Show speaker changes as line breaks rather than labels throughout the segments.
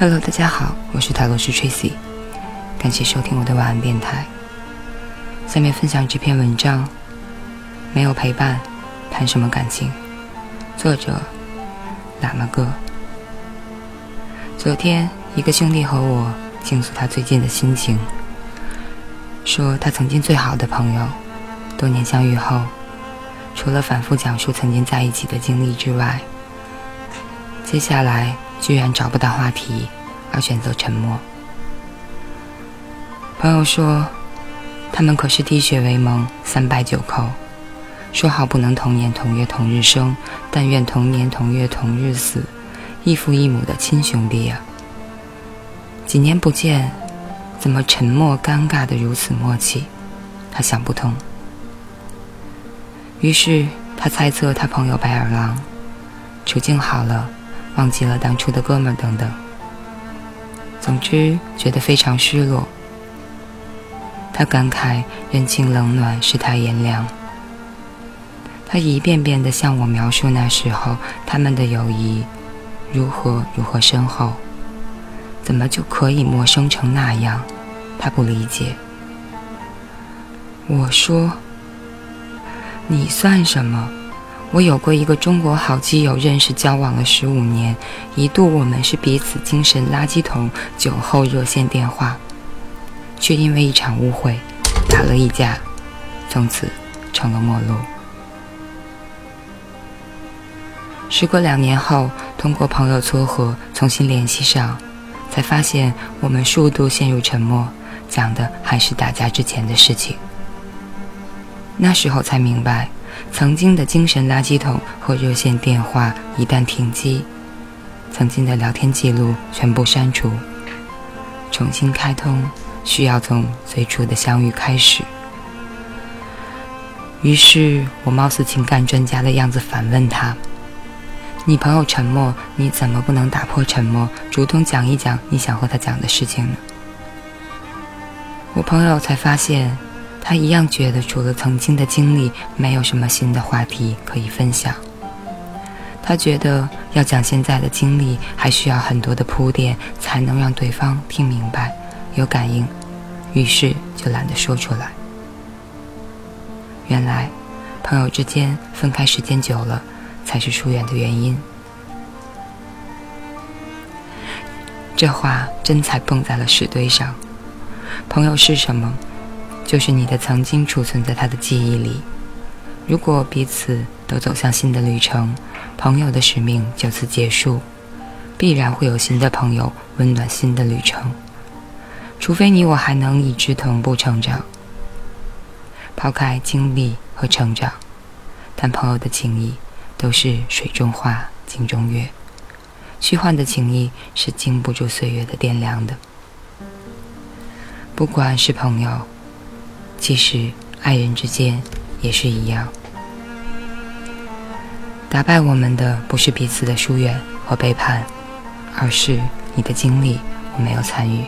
Hello，大家好，我是塔罗斯 Tracy，感谢收听我的晚安电台。下面分享这篇文章：没有陪伴，谈什么感情？作者：喇嘛哥。昨天，一个兄弟和我倾诉他最近的心情，说他曾经最好的朋友，多年相遇后，除了反复讲述曾经在一起的经历之外，接下来居然找不到话题，而选择沉默。朋友说。他们可是滴血为盟，三拜九叩，说好不能同年同月同日生，但愿同年同月同日死，异父异母的亲兄弟啊！几年不见，怎么沉默尴尬的如此默契？他想不通。于是他猜测他朋友白眼狼，处境好了，忘记了当初的哥们等等。总之，觉得非常失落。他感慨人情冷暖，世态炎凉。他一遍遍地向我描述那时候他们的友谊如何如何深厚，怎么就可以陌生成那样？他不理解。我说：“你算什么？我有过一个中国好基友，认识交往了十五年，一度我们是彼此精神垃圾桶，酒后热线电话。”却因为一场误会打了一架，从此成了陌路。时隔两年后，通过朋友撮合重新联系上，才发现我们数度陷入沉默，讲的还是打架之前的事情。那时候才明白，曾经的精神垃圾桶和热线电话一旦停机，曾经的聊天记录全部删除，重新开通。需要从最初的相遇开始。于是我貌似情感专家的样子反问他：“你朋友沉默，你怎么不能打破沉默，主动讲一讲你想和他讲的事情呢？”我朋友才发现，他一样觉得除了曾经的经历，没有什么新的话题可以分享。他觉得要讲现在的经历，还需要很多的铺垫，才能让对方听明白。有感应，于是就懒得说出来。原来，朋友之间分开时间久了，才是疏远的原因。这话真才蹦在了石堆上。朋友是什么？就是你的曾经储存在他的记忆里。如果彼此都走向新的旅程，朋友的使命就此结束，必然会有新的朋友温暖新的旅程。除非你我还能一直同步成长，抛开经历和成长，但朋友的情谊都是水中花，镜中月。虚幻的情谊是经不住岁月的掂量的。不管是朋友，其实爱人之间也是一样。打败我们的不是彼此的疏远和背叛，而是你的经历我没有参与。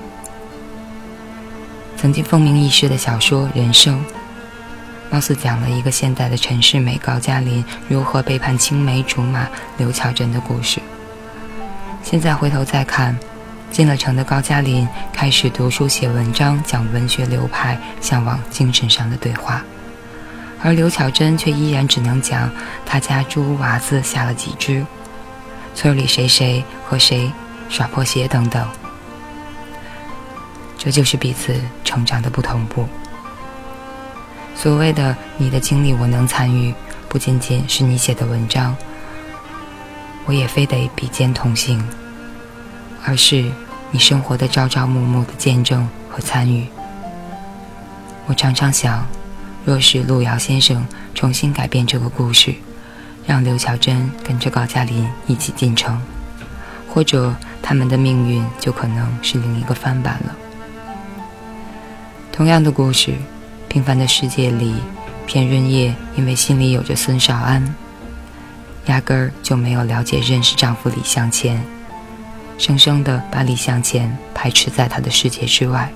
曾经风靡一时的小说《人生》，貌似讲了一个现代的陈世美高加林如何背叛青梅竹马刘巧珍的故事。现在回头再看，进了城的高加林开始读书写文章，讲文学流派，向往精神上的对话，而刘巧珍却依然只能讲他家猪娃子下了几只，村里谁谁和谁耍破鞋等等。这就是彼此成长的不同步。所谓的你的经历我能参与，不仅仅是你写的文章，我也非得比肩同行，而是你生活的朝朝暮暮的见证和参与。我常常想，若是路遥先生重新改变这个故事，让刘巧珍跟着高加林一起进城，或者他们的命运就可能是另一个翻版了。同样的故事，平凡的世界里，片润叶因为心里有着孙少安，压根儿就没有了解认识丈夫李向前，生生的把李向前排斥在他的世界之外。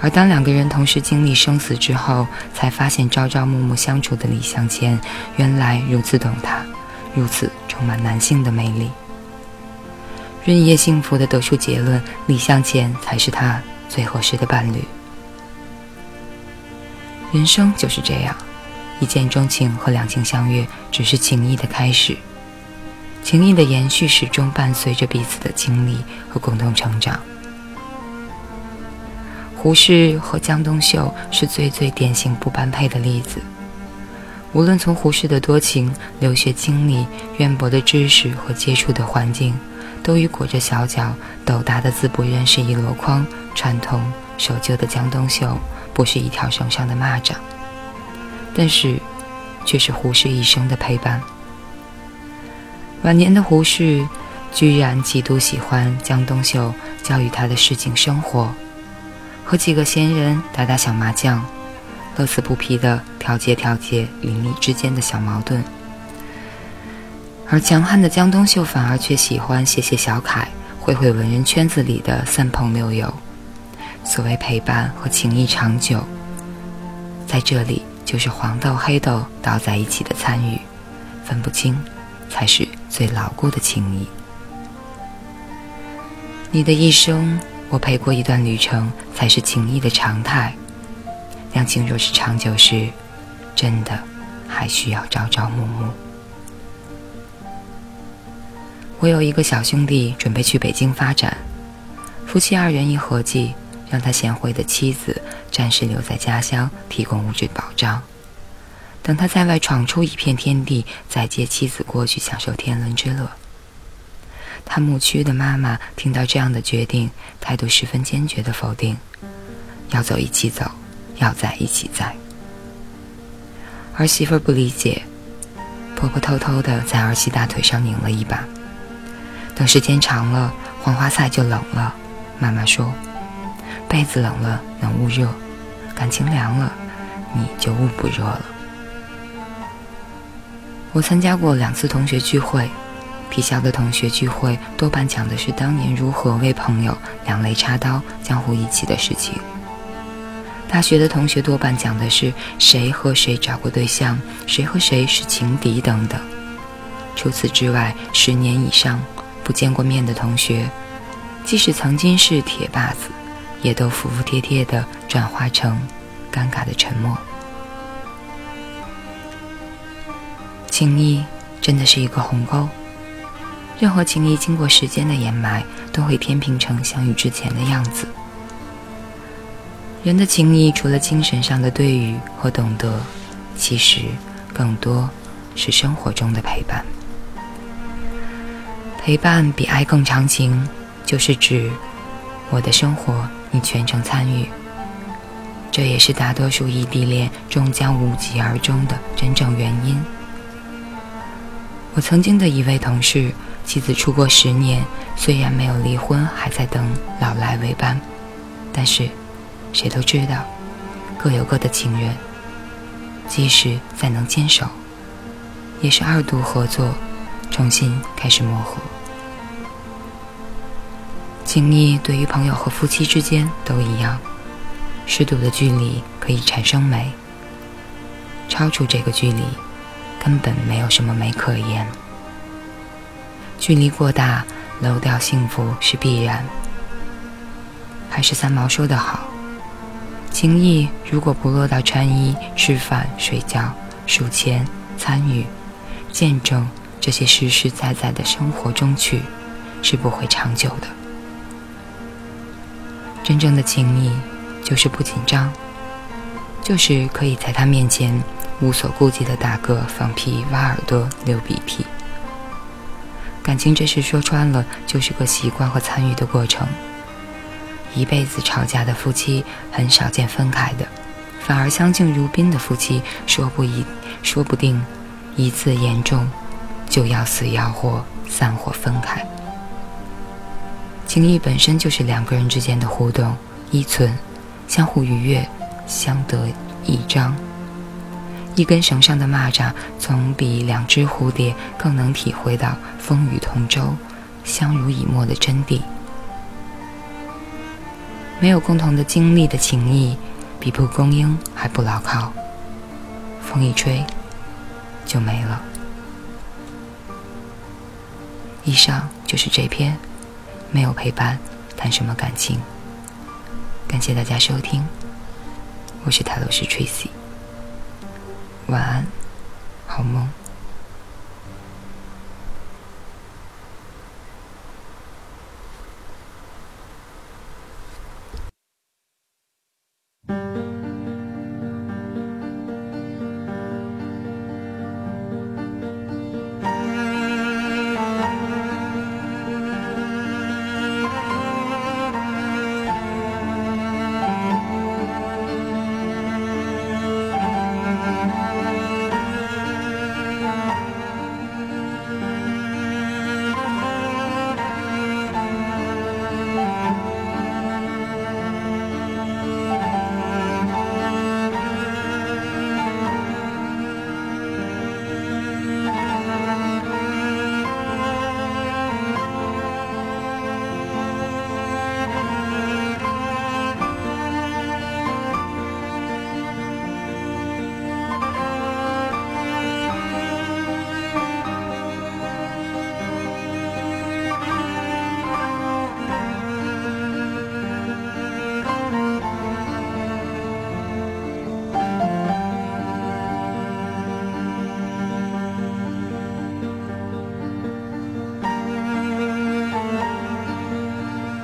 而当两个人同时经历生死之后，才发现朝朝暮暮相处的李向前，原来如此懂他，如此充满男性的魅力。润叶幸福的得出结论：李向前才是他最合适的伴侣。人生就是这样，一见钟情和两情相悦只是情谊的开始，情谊的延续始终伴随着彼此的经历和共同成长。胡适和江冬秀是最最典型不般配的例子。无论从胡适的多情、留学经历、渊博的知识和接触的环境，都与裹着小脚、斗大的字不认识一箩筐、传统守旧的江冬秀不是一条绳上的蚂蚱，但是，却是胡适一生的陪伴。晚年的胡适，居然极度喜欢江冬秀教育他的市井生活。和几个闲人打打小麻将，乐此不疲地调节调节邻里之间的小矛盾。而强悍的江冬秀反而却喜欢写写小楷，会会文人圈子里的三朋六友。所谓陪伴和情谊长久，在这里就是黄豆黑豆倒在一起的参与，分不清，才是最牢固的情谊。你的一生。我陪过一段旅程，才是情谊的常态。两情若是长久时，真的还需要朝朝暮暮。我有一个小兄弟，准备去北京发展，夫妻二人一合计，让他贤惠的妻子暂时留在家乡，提供物质保障。等他在外闯出一片天地，再接妻子过去享受天伦之乐。他牧区的妈妈听到这样的决定，态度十分坚决的否定，要走一起走，要在一起在。儿媳妇不理解，婆婆偷偷的在儿媳大腿上拧了一把。等时间长了，黄花菜就冷了。妈妈说：“被子冷了能捂热，感情凉了，你就捂不热了。”我参加过两次同学聚会。体校的同学聚会多半讲的是当年如何为朋友两肋插刀、江湖义气的事情。大学的同学多半讲的是谁和谁找过对象，谁和谁是情敌等等。除此之外，十年以上不见过面的同学，即使曾经是铁把子，也都服服帖帖地转化成尴尬的沉默。情谊真的是一个鸿沟。任何情谊经过时间的掩埋，都会天平成相遇之前的样子。人的情谊，除了精神上的对语和懂得，其实更多是生活中的陪伴。陪伴比爱更长情，就是指我的生活你全程参与。这也是大多数异地恋终将无疾而终的真正原因。我曾经的一位同事。妻子出国十年，虽然没有离婚，还在等老来为伴，但是谁都知道，各有各的情人。即使再能坚守，也是二度合作，重新开始磨合。情谊对于朋友和夫妻之间都一样，适度的距离可以产生美，超出这个距离，根本没有什么美可言。距离过大，漏掉幸福是必然。还是三毛说的好：“情谊如果不落到穿衣、吃饭、睡觉、数钱、参与、见证这些实实在在的生活中去，是不会长久的。真正的情谊，就是不紧张，就是可以在他面前无所顾忌的打嗝、放屁、挖耳朵、流鼻涕。”感情这事说穿了就是个习惯和参与的过程。一辈子吵架的夫妻很少见分开的，反而相敬如宾的夫妻说不一说不定一次严重就要死要活散伙分开。情谊本身就是两个人之间的互动依存，相互愉悦，相得益彰。一根绳上的蚂蚱，总比两只蝴蝶更能体会到风雨同舟、相濡以沫的真谛。没有共同的经历的情谊，比蒲公英还不牢靠，风一吹就没了。以上就是这篇没有陪伴，谈什么感情？感谢大家收听，我是塔罗斯 Tracy，晚安，好梦。